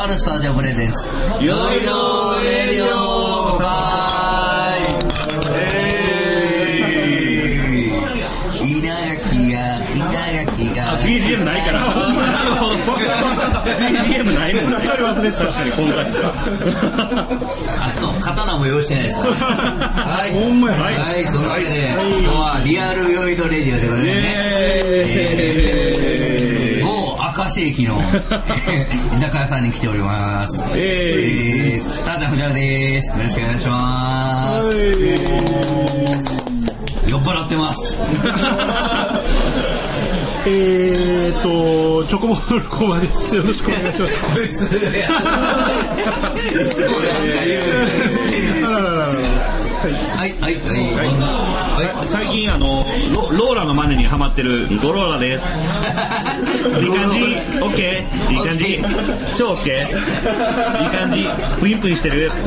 とあるスタジオプレゼンツ。よいどレディオさーい。稲垣が、稲垣が。BGM ないから。BGM ないもんね。忘れて確かに、今回。あの、刀も用意してないです。はい。ほんまやはい、そんなわけで、今日はリアルヨイドレディオでございますね。えー某明石駅の居酒屋さんに来ております。ええー、たーちゃん藤原です。よろしくお願いします。酔っ払ってます。えーと、チョコボールコバです。よろしくお願いします。はい。はい、はい、はい。はい。最近あのロローラのマネにハマってるゴローラです いい感じ？オッケーいい感じ？超オッケーいい感じ？プインプインしてる？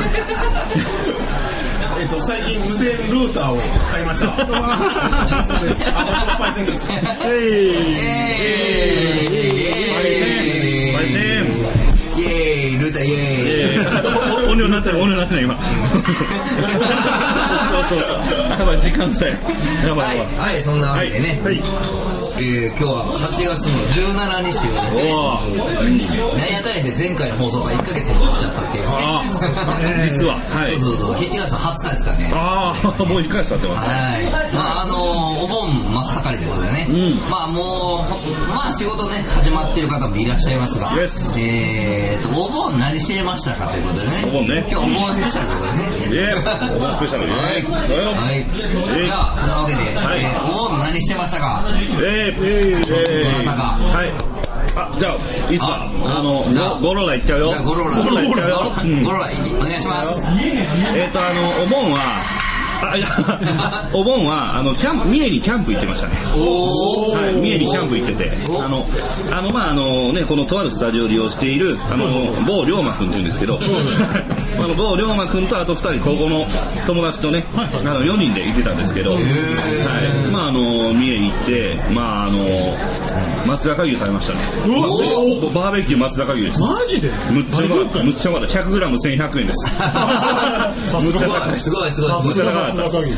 えっと、最近無線ルーターを買いました。あ、そうです。あ、このパイセンです。えー、バイセンイェーイ、ルーターイェーイ。えーイ、音量になってない音量になってない今そうそうそうやばい時間さえやばいい、やばいはい、そんなわけでね、はい。えー、今日は8月の17日ということで、やかんやで前回の放送が1ヶ月も経っちゃったっていうね。実ははいそうそうそう、7月の20日ですかね。ああ もう1回経ってますねはい。まああのお盆真っ盛りということでね。うんまあもう、まあ仕事ね、始まってる方もいらっしゃいますが、Yes えーと、お盆何してましたかということでね。お盆ね今日お盆スペシャルということでね。えーお盆スペシャルねはい。はい。えーじゃあ、そんなわけで、はいえーお盆何してましたか？えー、えー、どなたか？はい。あ、じゃあ、いいっすか？ああの、ゴゴロラいっちゃうよ。じゃあ、ゴロラ。ゴロラいっちゃうよ。うんゴロラ、お願いします。えっと、あの、お盆は、あ、いや、お盆は、あの、キャンプ、三重にキャンプ行ってましたね。おー。はい、三重にキャンプ行ってて、あの、あの、まあ、あのね、このとあるスタジオを利用している、あの、某龍馬くんって言うんですけど、あの、某龍馬くんとあと二人、高校の友達とね、あの、4人で行ってたんですけど、はい、まあ、あの、三重行って、まあ、あの、松坂牛食べましたね。おバーベキュー松坂牛です。マジで？むっちゃうまかった。むっちゃうまかった。100g1100 円です。むっちゃ高いですす。ごい、すごい、すごい。むっちゃ高かったです。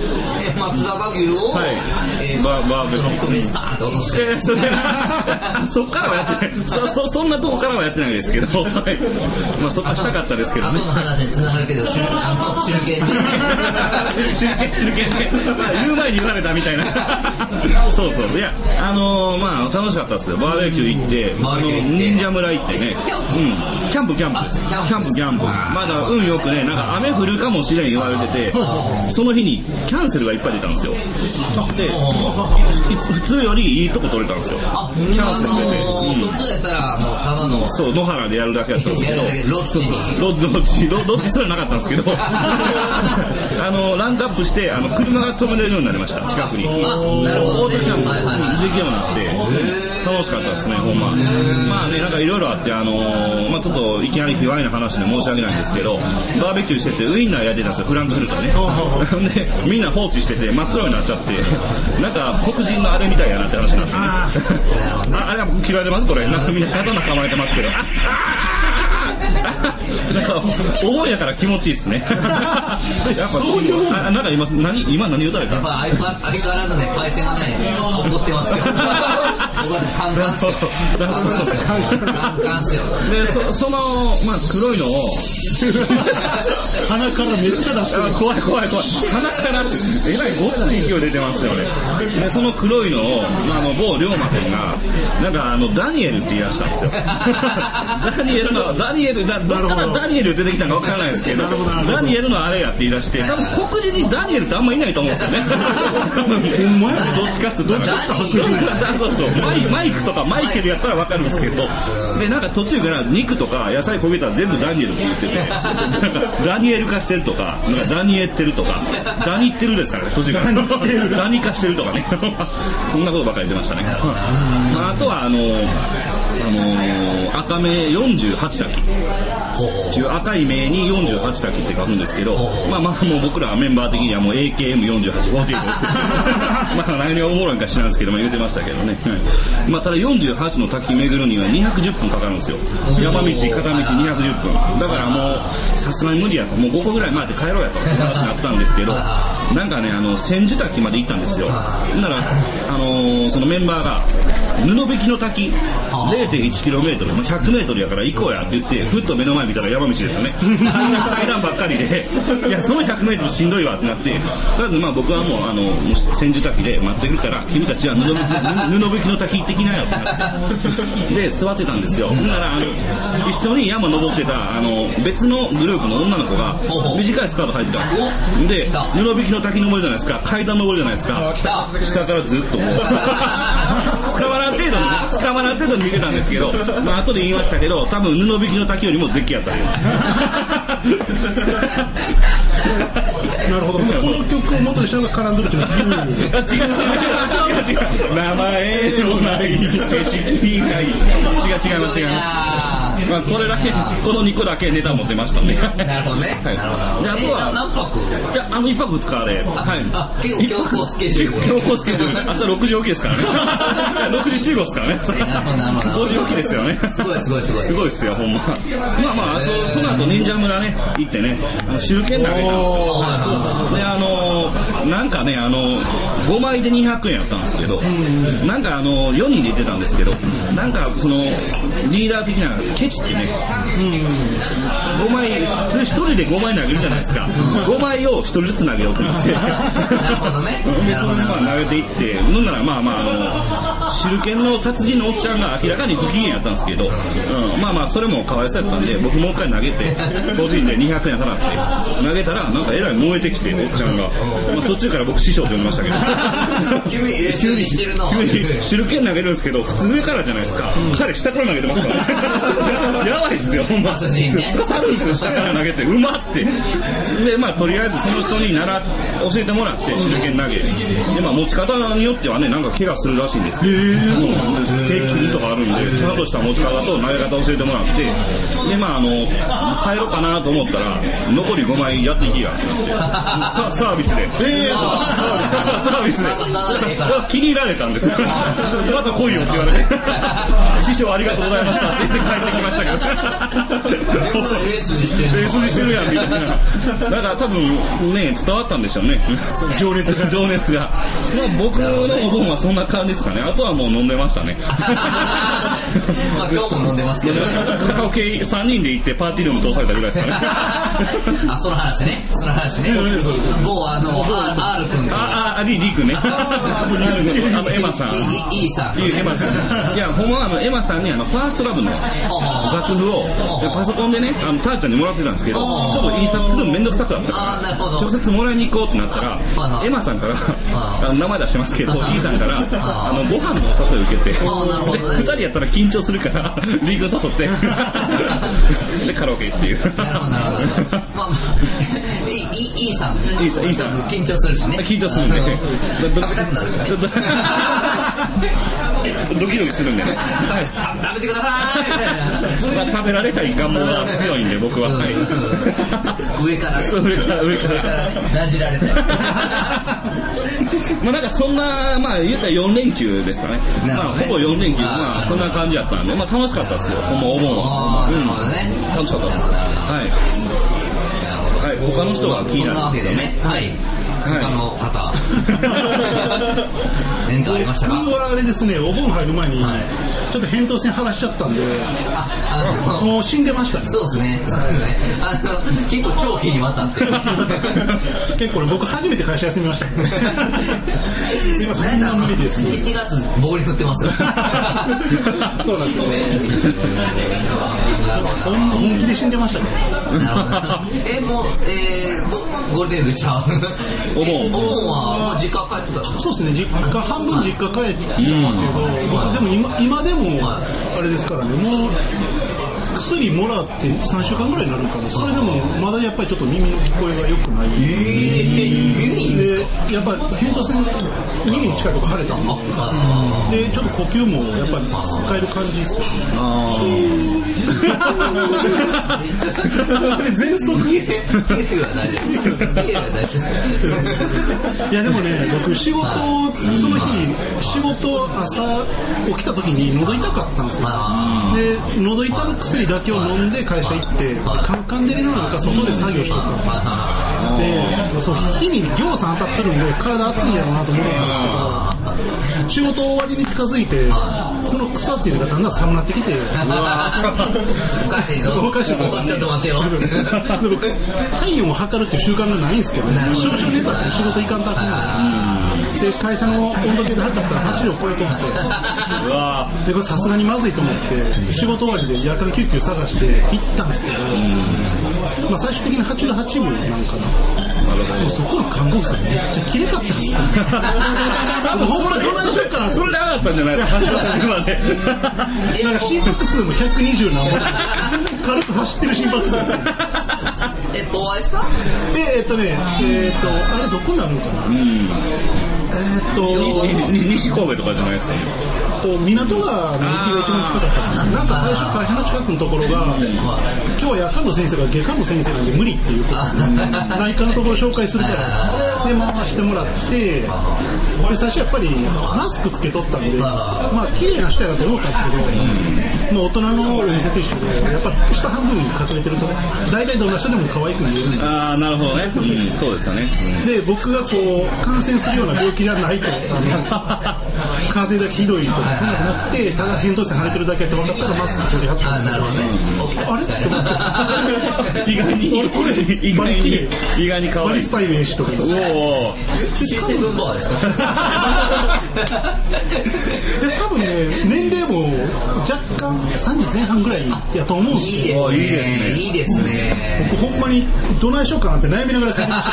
え、松坂牛を、はい。えー、バーバーベキュー。そこでスパーンと落として。えーそれ そっからはやってない。そそそんなとこからはやってないですけど、はい。まあ、そっかしたかったですけどね。後の話に繋がるけど、しゅあの、手裏剣手裏剣手裏剣ね。言う前に言われたみたいな。そうそう。いやあのーまあ楽しかったですよ。バーベキュー行って忍者村行ってね。キャンプ。うん。キャンプキャンプです。あキャンプ。キャンプまだ運よくねなんか雨降るかもしれん言われててその日にキャンセルがいっぱい出たんですよ。で普通よりいいとこ取れたんですよ。あ、キャあンセル出てのうん。ー、普通やったら、ただの、そう、野原でやるだけやったんですけど、ロッチ。にロッロッチ、ロロッチすらなかったんですけど、あの、ランクアップして、あの、車が止めれるようになりました、近くに。オートキャンプ。できるようになって、楽しかったですね、ほんま。まあね、なんかいろいろあって、あのーまあちょっといきなり卑猥な話で申し訳ないんですけど、バーベキューしててウインナー焼いてたんですよ、フランクフルトね。で、みんな放置してて真っ黒になっちゃって、なんか黒人のあれみたいやなって話になって、ね。あ あ、あれは僕嫌われてますこれ。なんかみんな刀構えてますけど。あ あなんか、お盆やから気持ちいいっすね。やっぱ、そういうあなんか今、何、今何言うたらいいか？やっぱ相相変わらずね、パイセンはね、怒ってますよ。僕はカンカンっすよ。カンカンっすよ。カンカンっすよ。で、そその、まあ、黒いのを、鼻からめっちゃ出してあ怖い怖い怖い。鼻から、えらいごっつい勢い出てますよね。で、その黒いのを、まあ、あの、某龍馬君が、なんか、あの、ダニエルって言い出したんですよ。ダニエルの、ダニエル、だどっからダニエル出てきたかわからないですけど、ダニエルのあれやって言い出して、多分黒人にダニエルってあんまいないと思うんですよね。どっちかっつったら。そうそう。マイマイクとかマイケルやったらわかるんですけど、で、なんか途中から肉とか野菜焦げたら全部ダニエルって言ってて、なんかダニエル化してるとか、なんかダニエってるとか、ダニってるですからね、途中から。ダニ化してるとかね。そんなことばっかり言ってましたね。まあ、あとは、あの、あのー赤目48滝ほうほうっていう赤い目に48滝って書くんですけど、まあまあもう僕らメンバー的にはもう AKM48 って まあ何がおもろいんか知らんすけども言うてましたけどね、はい。まあただ48の滝巡るには210分かかるんですよ。山道片道210分。だからもうさすがに無理やと。もう5個ぐらい回って帰ろうやと。いう話になったんですけどなんかねあの千住滝まで行ったんですよ。ならあのーそのメンバーが布引きの滝 0.1km、まあ、100m やから行こうやって言ってふっと目の前見たら山道ですよね。階段階段ばっかりで。いやその 100m しんどいわってなって。とりあえずまあ僕はもうあの千住滝で待ってるから君たちは布布引きの滝行ってきなよってなって。で座ってたんですよ。ほんならあの一緒に山登ってたあの別のグループの女の子が短いスカート履いてたんですよ。で布引きの滝登るじゃないですか。階段登るじゃないですか。来た。下からずっとこう捕まらん程度に見てたんですけどまあ後で言いましたけど多分布引きの滝よりも絶景やったよなるほど。この曲を元にしたのがカランドルチの違う。違う。違う違う違う名前のない景色。がいい。違う違います。違いますまあこれだけこの2個だけネタ持ってましたんでなるほどね。はい。なるほど。であとえは何泊？いやあの1泊2日ではい。あ、結構強行スケジュール。強行スケジュール。で朝6時起きですからね。6時集合ですからね。なるほどなるほど。5時起きですよね。すごいすごいすごい。すごいっすよほんま。まあまああとその後忍者村ね行ってね。あの手裏剣投げたんですよ。であのなんかねあの5枚で200円やったんですけどなんかあの4人で行ってたんですけどなんかそのリーダー的なケチってね5枚普通1人で5枚投げるじゃないですか。5枚を1人ずつ投げようと思って。なるほどね。でそれでまあ投げていって。ほんならまあまああの手裏剣の達人のおっちゃんが明らかに不機嫌やったんですけど、うん、まあまあそれもかわいそうやったんで僕もう一回投げて 個人で200円払って投げたらなんかえらい燃えてきておっちゃんが、まあ、途中から僕師匠って呼んでましたけど。急に、え急にしてるな。急に手裏剣投げるんですけど普通上からじゃないですか、彼下から投げてますから。ねやばいっすよほんま。刺さるんですよ下から投げて。うまって。でまあとりあえずその人に習っ教えてもらって手裏剣投げ。でまあ持ち方によってはねなんか怪我するらしいんですよそうなんです手切りとかあるんでちゃんとした持ち方と投げ方教えてもらってでまああの帰ろうかなと思ったら残り5枚やっていきや。ってなってさサービスで。ええサービスで。気に入られたんですよ。また来いよって言われて。師匠ありがとうございましたって言って帰ってきましたけど自分のレースにしてるレースにしてるやんみたいな。だから多分ね伝わったんでしょうね。情熱が。情熱が。まあ僕のお盆はそんな感じですかね。あとはもう飲んでましたね まあ今日も飲んでますけど。カラオケ3人で行ってパーティールーム通されたぐらいですかね あ、その話ね。その話ね。某あの、R, R 君と。ああ、リリー君ね。あの、エマさん。いい、いいさん。エマさん。いや、ほんまはあの、エマさんにあの、ファーストラブの楽譜をパソコンでね、あの、ターちゃんにもらってたんですけど、ちょっと印刷するのめんどくさくなったあーなるほど直接もらいに行こうってなったらあ、エマさんから、ああの名前出してますけど、あ E さんから、ああの、ご飯のお誘いを受けて、ね二人やったら緊張するから、リーグ誘って、で、カラオケっていう。なるほど、なるほど。まあまあ、いい、いいさん。いいさん緊張するしね。緊張するんであの食べたくなるしねち ドキドキするんでね。食べてくださいまあ、食べられたい願望が強いんで、僕は。はい。上から。そう上から上からなじられて。まあなんかそんな、まあ言ったら4連休ですかね。まあほぼ4連休、まあそんな感じやったんで、まあ楽しかったですよ。ほんまお盆は。うん楽しかったです。はい。はい。他の人が気にななるんですよわけでね。はい。はい他の方。何かありましたか？僕はあれですね、お盆入る前にはい、ちょっと扁桃腺晴らしちゃったんで、あ、あの、もう死んでましたね。そうですね。そうですね。結構長期にわたって。結構ね、僕初めて会社休みました。すいません、なんか無理です。1月、棒に振ってますよ。そうなんですよね。本気で死んでましたね。なるほど。え、もう、えー、ゴゴールデンウィークちゃう？お盆えお盆は、まあ、実家帰ってたそうですね、実家、半分実家帰ってますけど、僕でも今今でもはい、あれですからね、もう、薬もらって3週間ぐらいになるかなそれでもまだやっぱりちょっと耳の聞こえが良くないでやっぱ扁桃腺耳に近いとこ腫れたんででちょっと呼吸もやっぱり使える感じですよそれ全速ゲーは大丈夫。ゲーは大丈夫。いやでもね僕仕事その日仕事朝起きた時に喉痛かったんですよで喉痛の薬けを飲んで会社行ってカンカン照りの中外で作業しとったんですよ。でそう火にぎょうさん当たってるんで体熱いんやろうなと思ったんですけど仕事終わりに近づいてこの草ついがだんだん寒なってきておかしいぞ。おかしいぞ。ちょっと待ってよ。で僕体温を測るっていう習慣がないんですけど少々熱あって仕事行かんとあかんので会社の温度計で測ったら8度超えとってうわでこれさすがにまずいと思って仕事終わりで夜間救急探して行ったんですけど、まあ、最終的に8度8分なんかな。でもそこの看護婦さんめっちゃ綺麗かったんですよ。ほんまどないしようかな。それで上がったんじゃないですか？走った時まで。なんか心拍数も120何本軽く走ってる心拍数え、ボアですか？でえっとねえっとあれどこになるのかな？えっと西神戸とかじゃないですかと港川の駅が一番近かったんですなんか最初会社の近くのところが今日は夜間の先生が外科の先生なんで無理っていうことで 内科のところを紹介するからで回してもらってで最初やっぱりマスクつけとったんでまあ綺麗な人やなと思ったんですけど、まあ、大人のお店と一緒でやっぱ下半分に隠れてると大体どんな人でも可愛く見えるんです。ああなるほどね、うん、そうですよね、で僕がこう感染するような病気じゃないとあの 風邪だけひどいとかそんなことなくてただ扁桃腺腫れてるだけって分かったらマスク取りんですなるほどあれ？って思って意外に俺これ意外に意外に可愛い。バリスタイとかおお C7 バーですか？で 多分ね年齢も若干30前半ぐらいやと思うんですいいよですね。いいですね。僕ほんまにどないしようかなって悩みながら帰りまし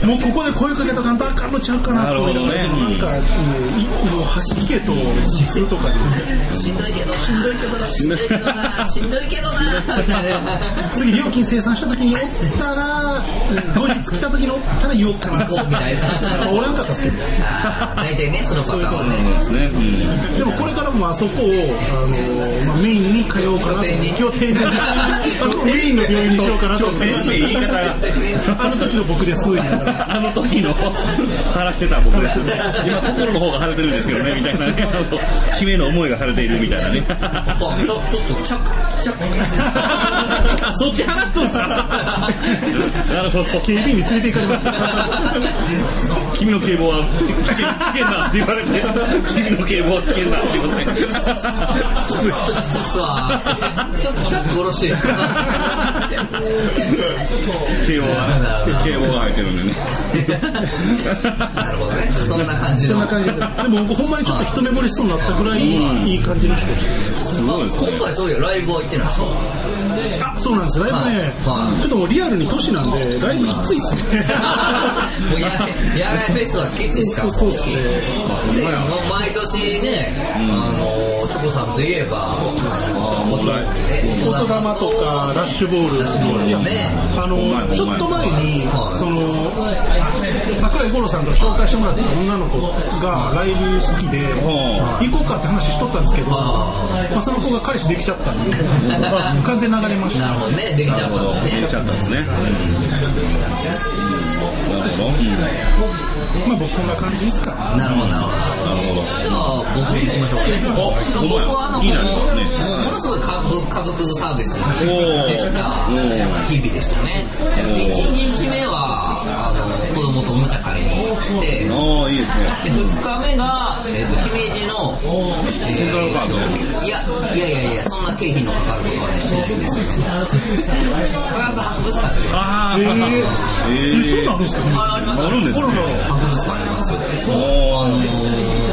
た。もうここで声かけとかんとあかんのちゃうかなと思いながらなるほどね。なん。か、ね、いもう走りけとするとかで、しんどいけど、しんどいけどな、しんどいけどな、しんどいけどな。次料金生産した時におったら後日来た時におったら言おうかなみたいな。おらんかったですけど。大体ね、そのパターンはね。ですね、うんでもこれからもあそこを、あのまあ、メインに通おうかなと。拠点に。拠点に。あそこメインの病院にしようかなと思って先生言い方があの時の僕ですあの時の晴らしてた僕です今心の方が晴れてるんですけどねみたいなねあの姫の思いが晴れているみたいなねちょちょっと、チャック、チャック。あそっち話しとんすかなるほど警備員に連れて行かれます君の警棒は危険危険だって言われて君の警棒は危険だって言われてちょっときつすわ。ちょっとチャック下ろしていいですか警棒が警棒が入ってるんでね。なるほどね。そんな感じの。そんな感じででも僕ほんまにちょっと一目惚れしそうになったぐらいいい感じの人。すごいですね。今回そういうライブは行ってないですか？たあそうなんです。ライブね、はい。ちょっともうリアルに年なんでライブきついっすね。もうや野外フェスはきついですか？そうそうっすね。でもう毎年ね、あの、チョコさんといえば、あの、問題え言霊とかラッシュボール。ラッシュボールいやねあのちょっと前にはい。その桜井五郎さんから紹介してもらった女の子がライブ好きでは行こうかって話しとったんですけど、あ、その子が彼氏できちゃったんで 完全に流れました。なるほどね、できちゃったんですね。出ちゃったんですね。なるほどまあ僕こんな感じですかなるほど、なるほど。なるほどじゃあ、僕行きましょうか僕はあの、ものすごい家族家族サービスおーでしたおー日々でしたね。1日目は、あの、子供とおもちゃ買いに行って、ああいいですねで2日目が、えっと姫路の、えセントラルパークいやいやいやいやそんな経費のかかることはねしないんですよね科学博物館っていうああえー、ええそうなんですか？あありますあるんですね博物館ありますよおあのー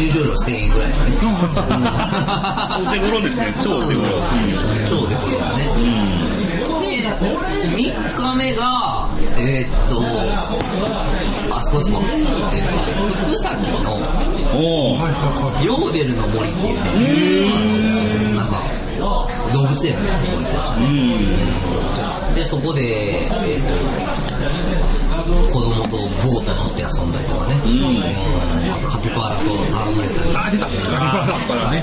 入場料1000円ぐらいのね。お手頃ですね。超お手頃。超でころがね、で3日目がえーっとあそこですもん、えーっと福崎のヨーデルの森っていうね、なんか、動物園みたいなとこ行きましたね。で、そこで、えっ、と、子供とボート乗って遊んだりとかね。うんあとカピバラと戯れたり。あ、出たカピ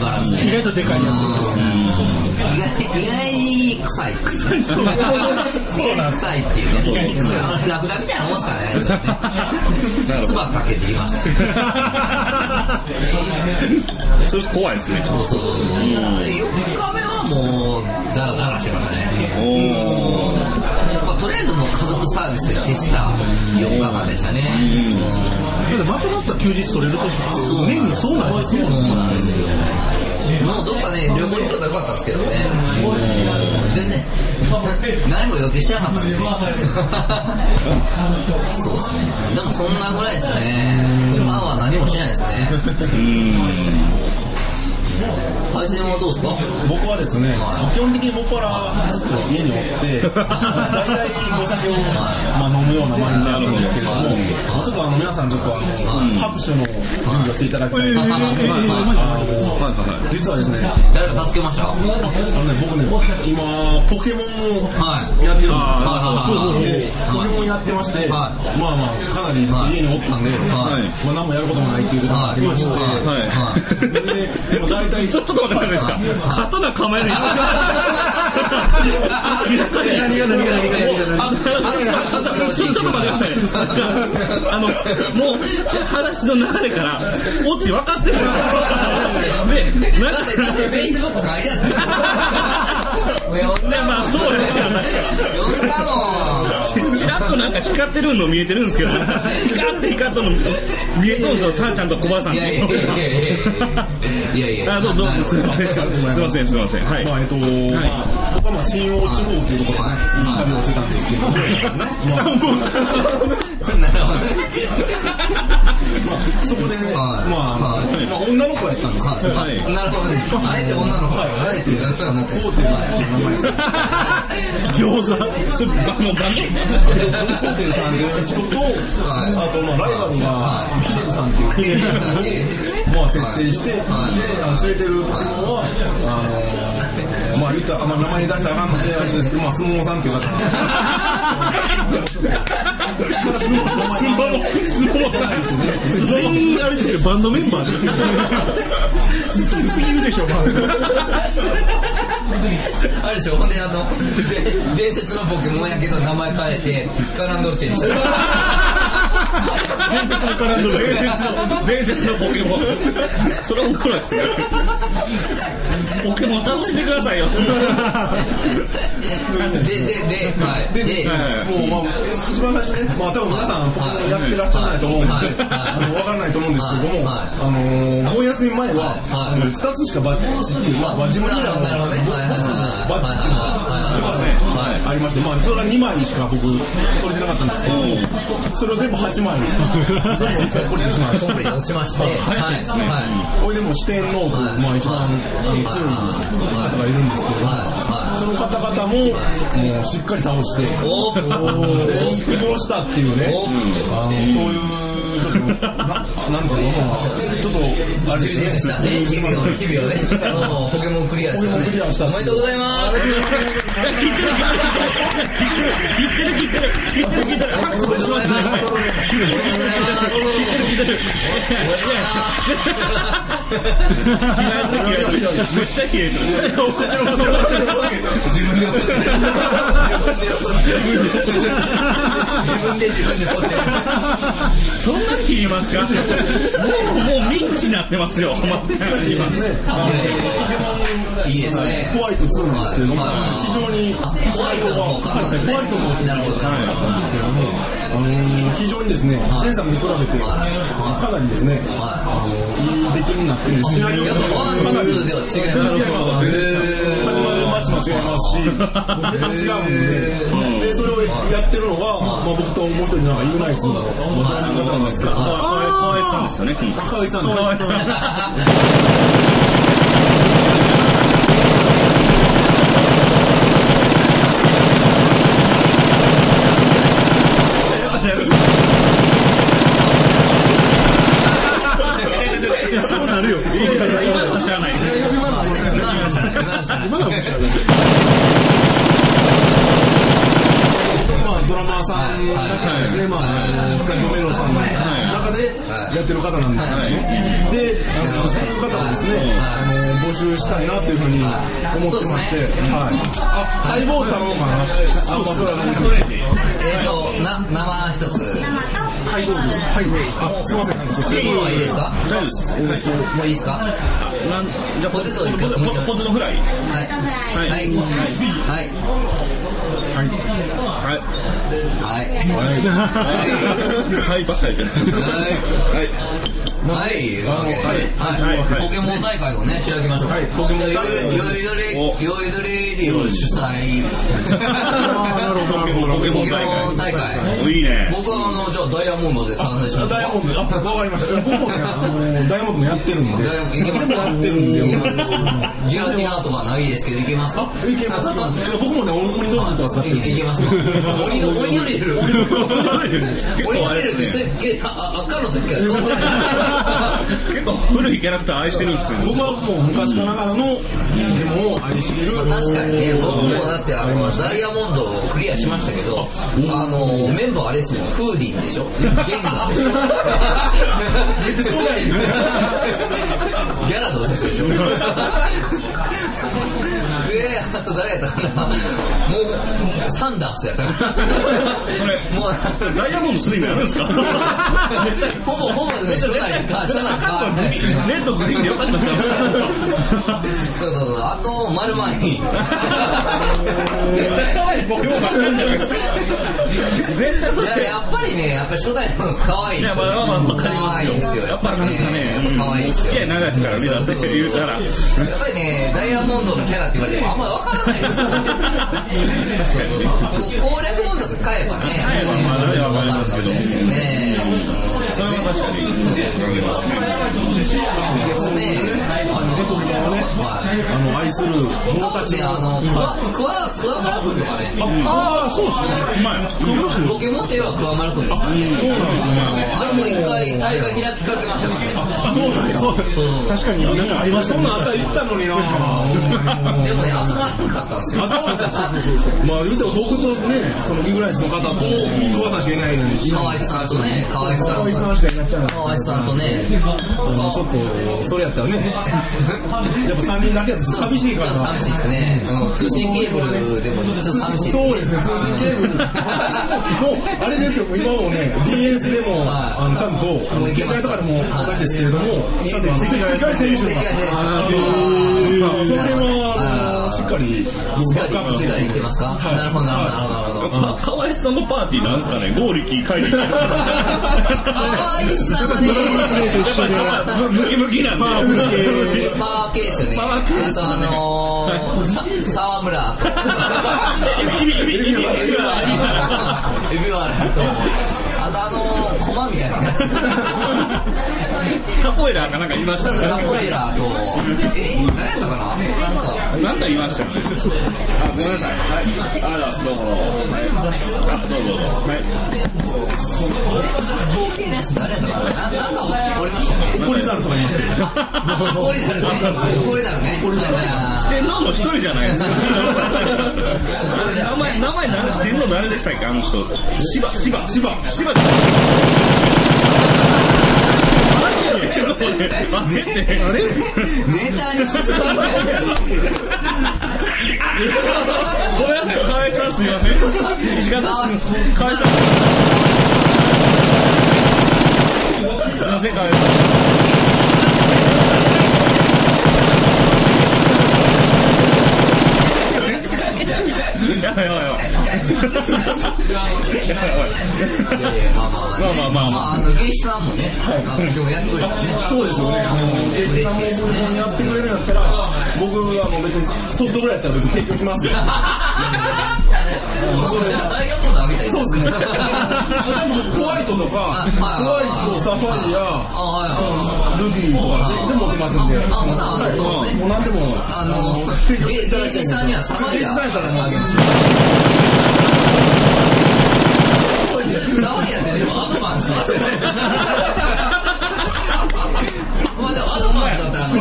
バラ。ね。意外とでかいやつ意外に臭い。臭い。臭いっていうね。あのラクダみたいなもんですからね、あいつはね。唾かけています。それ怖いですね。そうそうそう。4日目はもう、ダラダラしてましたね。まあとりあえずもう家族サービスで消した4日間でしたね。だってまとまった休日取れるとき年にそうなんですよそうなんですよ。もうどっかね、旅行に行けばよかったんですけどね。全然、何も予定してなかったんでね。そうですね。でもそんなぐらいですね。今は何もしないですね。うん配線はどうですか僕はですね、基本的に僕からずっと家におって、大体お酒を、まあ、飲むような毎日あるんですけれども、ちょっとあの皆さんちょっとあの、拍手の準備をしていただきたい。んですけど、あの実はですね、誰か助けました？はあのね、僕ね、今、ポケモンをい。やってるんですよ。はい。でポケモンやってまして、はまあまあ、かなり家におったんで、はい。まあ何もやることもないっていうこともありまして、はい。で、大体、ちょ、ちょっと待ってくださいですか。刀構えるちょっと待ってください。あの、もう、話の流れから、オチ分かってるんですよ。で、なんかフェイスブック書いてあった。まあそうやね呼んだもん。ちらっとなんか光ってるの見えてるんですけど、光って光ったの見えとんですよ、たーちゃんと小林さんいやいやいやいやいやいやどうどう すいません。すいません、すいません。はい。まあえっと、まあ、僕はまあ新大地方というところでね、旅をしてたんですけど、まあ、なるほど。ね。そこでまあ、まあ、女の子やったんですよ。はい。なるほどね。あえて女の子。はい、あえて、あの、コーテってい。う名前で、餃子。それ、あの、番組コーテンさんという人と、はい。あと、まあ、ライバルが、ヒデルさんっていう、まあ、設定して、で、あの連れてるポケモンは、あの、まあ、言った、まあ、名前出したらあかんので、あれですけど、まあ、相撲さんっていう方。スモモ、スモモさん。全員あれですよ。バンドメンバーですよ。好きすぎるでしょバンドあれでしょ、ほんであの、で伝説のポケモンやけど名前変えて、カランドルチェにした。伝説の、ポケモン。それは面白いですね。ポケモン楽しんでくださいよ。で、で、で、はい。で、で、はいもう、まあ、一番最初ね、まあ、多分皆さん、ポケモンやってらっしゃらないと思うんで、はいあのわからないと思うんですけれども、はいあのー、盆休み前は、はいあの二つしかバッジっていう、まあ、まあ自分リーダーのなるほどね。ボはいバッジっていうのがはいはいありまして、まあ、それは2枚しか僕、取れてなかったんですけど、それを全部8枚、全部コンプリートしましコンプリートしまして、はい、はい、た。これでもう四天王と、はい。まあ、一番強い方がいるんですけれどその方々も、もうしっかり倒して、おー失望したっていうね、おあのそういう、ちょっと、ななんていうの、ちょっと、あれ充実ですね。したね、日々を、ね、ポケモンクリアしたおめでとうございます。そんな切りますか？もうもうミンチになってますよ。いいですね。ホワイト2なんですけれど非常に、あホワイトの方か。ホワイトの方なるほど、なるほど。なんですけれども、あの非常にですね、前作に比べて、はいかなりですね、はあのいい出来になってる。シナリオやっぱワンとツーでは違います全然違います。始まる街も違いますし、全然違うんで、で、それをやってるのが、まあ僕ともう一人のイグナイツの、まあ、方なんですけど、かわいさんですよね河合さんです。かわいさんやっぱ違いますいやそうなるよ今のは知らない今のはね今のは知らない今のは知らない今のはてる方なんですね。で、あの、そういう方をですね、あの、募集したいなというふうに思ってまして、はい。あ、ハイボール頼もうかな。あ、まあ、それはね、それで。えっと、な、生一つ。ハイボールはい。あ、すいません。はいいですか大丈夫です。もういいですか？なんじゃあポテトいくポテポポテトフライはい。はいはい。はい。はい。はい。はい。はいばっかり言ってる。はい。はい。はい。はいはいポケモン大会をね、開きましょう。はい。ポケモン、よいどれ、よいどれレディを主催。ああ、なるほど、なるほど。ポケモンポケモン大大会。会。いいね。僕はあの、じゃあダイヤモンドで参戦します。ダイヤモンド、あ、わかりました。僕もね、あの、ダイヤモンドもやってるんで。ダイヤモンドいけますやってるんで。いけますジラティナとかないですけど、いけますかいけます。僕もね、鬼のとか。いけます鬼の、鬼のレール。結構あれ鬼のレールって、ですね。それけあ赤の時から使ってる。結構古いキャラクター愛してるんですよ。僕はもう昔ながらのでも愛しる。確かにね、僕もだってあの、ダイヤモンドをクリアしましたけど、あの、メンバーあれですもん、フーディンでしょ？ゲンガーでしょ？めっちゃ将来 ギャラドでしょ？で、あと誰やったかなもう、サンダースやったかなそれ、もう、ダイヤモンド3になるんですかほぼほぼね、初代か、初代か。ネットグリーンでよかったんちゃうそうそうそう、あと、丸前に。初代っかりじゃないですか。絶対そいや、やっぱりね、やっぱり初代の方が可愛いいや、んですよ。まあまあまあ、可。愛いんですよ。やっぱなんかね、やっぱ可愛いんですよ。付き合い長いですからね、だって言うたら。やっぱりね、ダイヤモンドのキャラって言われてもあんまりわからないんですよ。確かにね。攻略本とか買えばね、買えばまあ大体わかりますけどですよね。それは確かに。わかりますね。結構ね、ポケモンをね、はい。あの、愛する。あの、クワ、クワ、クワマラ君とかね、ああ、そうですね。うまい。ポケモンといえばクワマラ君ですからね。そうなんですよ。あの、一回大会開きかけましたからね。あ、そうなんですそうそう確かになんかありましたねそん。なんあったら言ったのになでもね、集まらなかったんですよ。あ、そうそうそうそう。まあ言うても僕とね、そのギグライスの方と、桑さんしかいないのに。河合さんとね、河合さん河合さんしかいなくて。河合さんとね、ちょっと、それやったらね、やっぱ3人だけだと寂しいから。寂しいですね。うん、通信ケーブルでもちょっと寂しいそうですね、通信ケーブル。もう、あれですよ、今もね、DS でも、はい。あの、ちゃんと、携帯とかでも同じですけれども、ちゃんと赤外線世界が。でそれは、しっかり、しっかり、しっかり見てますか？なるほど、なるほど、なるほど。か、かわいさんのパーティーなんですかね？ゴーリキー書いてきて。る。河合さんはね、ムキムキなんで。すよ。パワー系ですよね。パワー系ですねあのー、さ沢村。エビワラと、あとあのー、コマみたいな。カポエラーかなんか言いましたね。カポエラーと、え何やったかな？なんか、なんか言いましたよね。あ、ごめんなさい。はい。ありがとうございます。どうも。はい。どうぞ。はい。誰やったかななんかおりましたね。ポリザルとか言いますけど。あ、コリダルね。コリダルね。四天王の一人じゃないですか。名前、名前何四天王誰でしたっけあの人。芝、芝、芝、芝。あれって。あれネタに進みごめんなさい、河合さんすみません。石川さんすみません。河合さん。すみません、河合さん。やばいやばいやばい。まあまあまあ。まああの、芸師さんもね、今日やってくれたね。そうですよね。芸師さんもやってくれるんやったら、僕はもう別にソフトぐらいやったら別に提供しますよ。じゃあ、ダイヤモンドあげたいそうですね。トとか、ホワイト、サファイア。ルビーとか全部持ってますんで。あ、ほな、あはいの、もう何でも、あの、提供していただい芸師さんにはサマイヤ芸師さんやったらもうアドバンスですよね。まあでもアドバンスだったら、あの、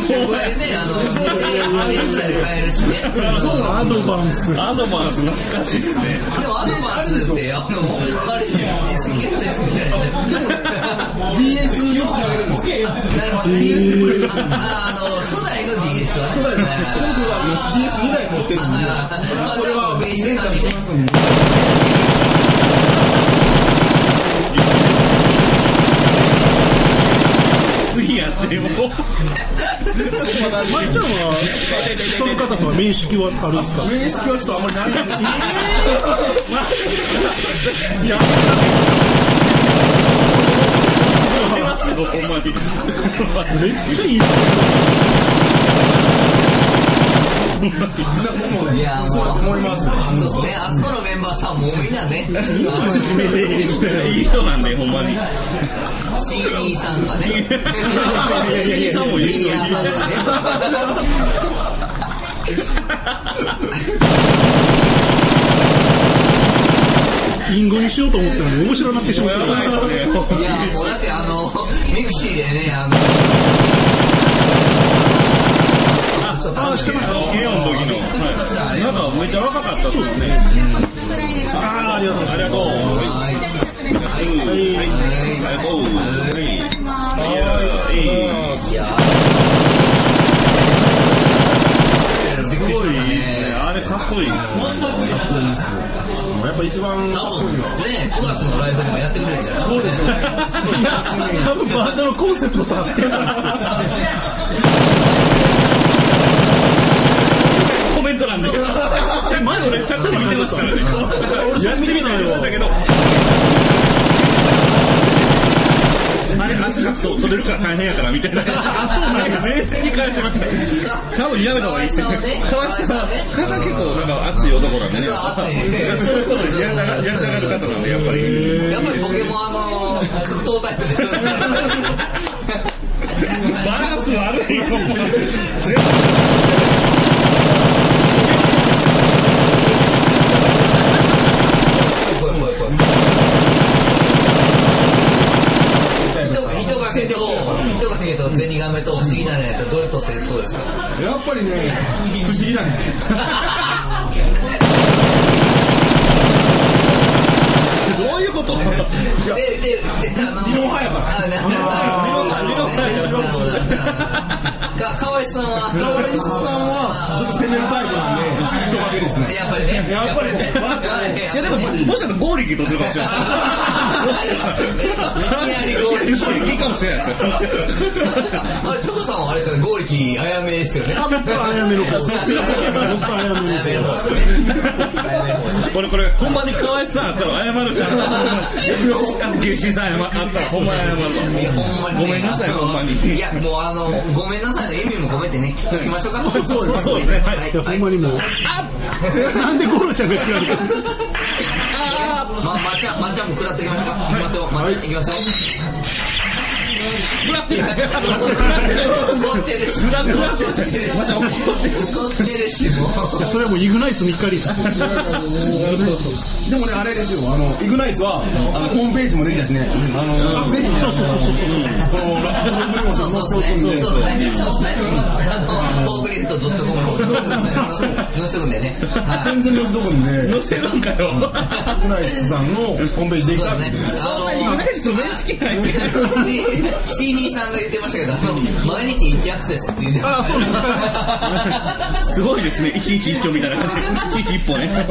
ぐらいで買えるしね。そうアドバンス。アドバンス。懐かしいっすね。でもアドバンス。って、あの、あれ、すげえじゃないですか。DS につなげるんですよ。なるほど。DS あの、初代の DS はね。初代の、僕は DS2 台持ってるんで、それはレンタルしますんで。次やっても。う。まいちゃんは、その方とは面識はあるんですか？面識はちょっとあんまりないんですいや、ほんまに。めっちゃいい。いや、もう、思います。そうです。ね。あそこのメンバーさんもみんなね。いい人なんで、ほんまに。新兄さんとかね。いやいやさんもにしようと思ったのに面白なってしまった。いですね。いや、もうだってあの、ミクシーでね、あの、ああ、してました。ケオンの時の。なんかめっちゃ若かったですね。ああ、ありがとうございます。ありがとう。やびっいい。やっぱ一番、多分ね、9月のライブでもやってくれるんじゃないそうですね。いや、多分バンドのコンセプトと見てましたからね。俺見てみたいだけど。あれ、汗かくと取れるから大変やからみたいな。あ、そうなんか冷静に返しました。多分やめた方がいいですね。かわいさは、かわいさは結構なんか熱い男なんでね。そう熱いそういうことやりたがやりたがる方なんで、やっぱり。やっぱりポケモンあの、格闘タイプですよね。バランス悪いよ。ぽいぽいぽい。糸掛けと、糸掛けなめと不思議なねったらどれとってそうですかやっぱりね、不思議だね。どういうこと？で、で、で、あの、理論派やからあ、なるほど。理論派なるほどなるほどか、川合さんは？川合さんは、ちょっと攻めるタイプなんで、人影ですね。やっぱりね。やっぱりねやっぱりね。いやでも、もしかしたら合力取ってるかもしれない。いきなり合力合力いいかもしれないですよ。あれ、チョコさんはあれですよね、合力、あやめですよね。あ、僕はあやめの方。そっちの方ですよね。あやめの方ですね。これこれ、ほんまに河合さんあったら謝るちゃんと。牛志さん謝あったらほんまに謝るわ。ごめんなさい、ほんまに。いや、もうあの、ごめんなさいの意味も込めてね、聞っときましょうか。そうですねはいほんまにもう。なんでゴロちゃんが言われたま、まっちゃん、まっちゃんも食らっていきましょうか？いきますよ、まっちゃん、いきますよ。食らってない。怒ってるし。グラグラって。また怒ってる怒ってるし、それはもうイグナイツの怒りです。でもね、あれですよ、あの、イグナイツは、あの、ホームページもできたしね、あの、ぜひ、そう。そうそう。そう、この、ラブログにもそう。そうですね。そう。ですね。そう。あの、フォークリフト .com の方に載せとくんでね。全然載せとくんで、乗せるんかよ。イグナイツさんのホームページできたってそうですね。あの、イグナイツと面識ないって。C- C2 さんが言ってましたけど、あの、毎日1アクセスって言ってあ、そうです。すごいですね。一日一挙みたいな感じ。一日一本ね。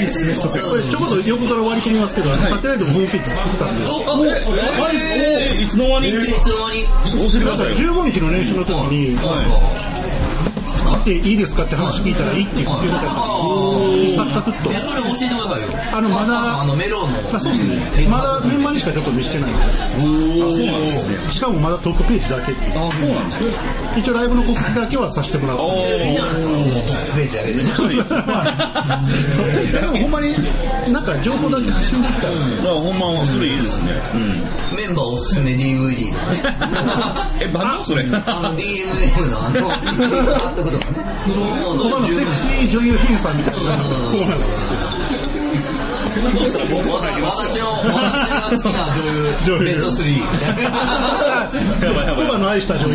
いいですね、それ。これちょこっと横から割り込みますけど、サテライトのホームページ作ったんで、あ、もう、えいつの間に？いつの間に？教えてくださいよ。15日の練習の時に、作っていいですかって話聞いたらいいって言ってくれたから、サクサクっと。え、それ教えてくださいよ。あの、まだ、あの、メロンの。あそうですね。まだメンバーにしかちょっと見してないんです。そうなんですね。しかもまだトップページだけっていう。あ、そうなんですね。一応ライブの告知だけはさせてもらって。いいじゃないですか、もうトップページ上げてね。でもほんまに、なんか情報だけ発信できたら、ほんま、それいいですね。メンバーおすすめ DVD。え、バンドそれ？あの DMM のあの、貼っとくとかね。セクシー女優編さんみたいなコーナーがどうしたら僕は私の、私の好きな女優、ベスト3みたいな。コバの愛した女優。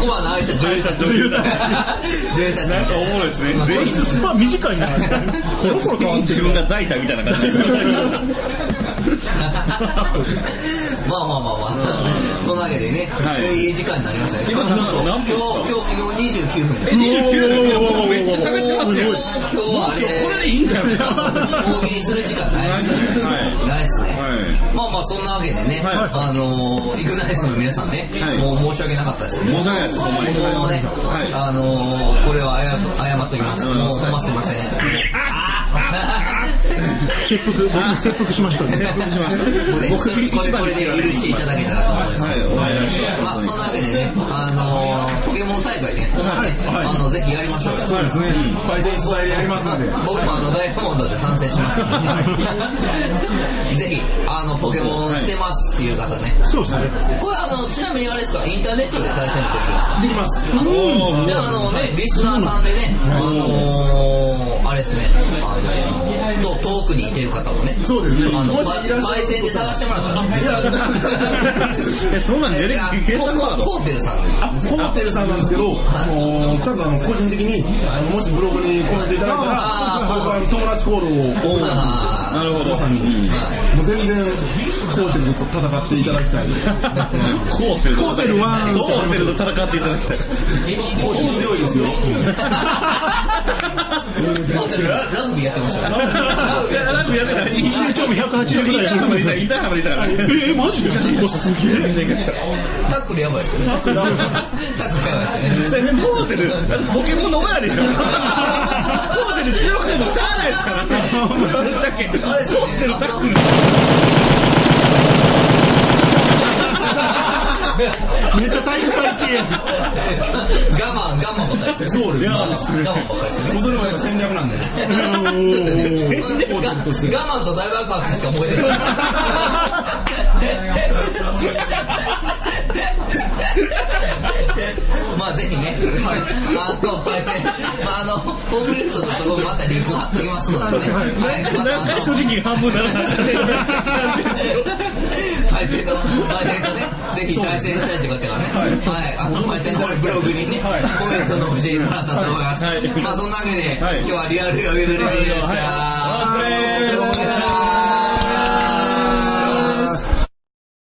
コバの愛した女優。女優たち。女優たち。なんかおもろいですね。全員スパ短いな。コロコロ変わって。自分が抱いたみたいな感じです。まあまあまあまあ。そんなわけでね、はいいい時間になりましたね。今日、今日、今日、今日29分です。え、29分めっちゃ喋ってますよ。今日はあれ、これでいいんじゃないですか。大喜利する時間ないですね。はいないですね。はいまあまあ、そんなわけでね、はいあのー、イグナイスの皆さんね、はいもう申し訳なかったですね。申し訳ないですもうね、はいあのー、これは謝っと謝っときます。うんもうすいません。切腹、僕も切腹しましたね。しました。僕これで許していただけたらと思います。はいお願いしますまあ、そんなわけでね、あのー、ポケモン大会ね、はいあの、ぜひやりましょうよ。そうですね。パイセン主催でやりますんで。僕もあのダイヤモンドで参戦しますんでね。ぜひ、あの、ポケモンしてますっていう方ね。そうですね。これあの、ちなみにあれですか、インターネットで対戦できるんですか？できます。じゃあ、あのね、リスナーさんでね、あのー、あれですね、あの、と遠くにいてる方もね、そうですね。あの、パイセンで探してもらったら、いや、え、そんなん出れあ検索ワードコーテルさんで。あ、コーテルさんなんですけど、あのちゃんとあの個人的に、あのもしブログにコメントいただいたら、僕は友達コールを、あなるほど。さんに、もう全然、コーテルと戦っていただきたい。コーテルとコーテルはコーテルと戦っていただきたい。コーテル強いですよ。ーコーテルララグビーやってましたラグビーやってたらいい身長も180ぐらい。インターハイまでいたから。えー、マジで？もうすげえ。タックルやばいですよね。タックルやばいですね。それコーテル、ポケモンの親で？しょ。コーテル強くてもしゃあないですからね。ぶっちゃけ。コーテルタックル。めっちゃ体育会系やん。我慢、我慢ばっかりです。そうですね。我慢ばっかりですね。それは戦略なんで。我慢と大爆発しか覚えてない。まあぜひね、あの、パイセン、まああの、フォークリフトのところまたリンク貼っときますのでね。はい、また正直半分ならない。パイとね、ぜひ対戦したいって方がね、はい、あの、敗のブログにね、コメントの教えてもらったと思います。まあ、そんなわけで、今日はリアルりでした。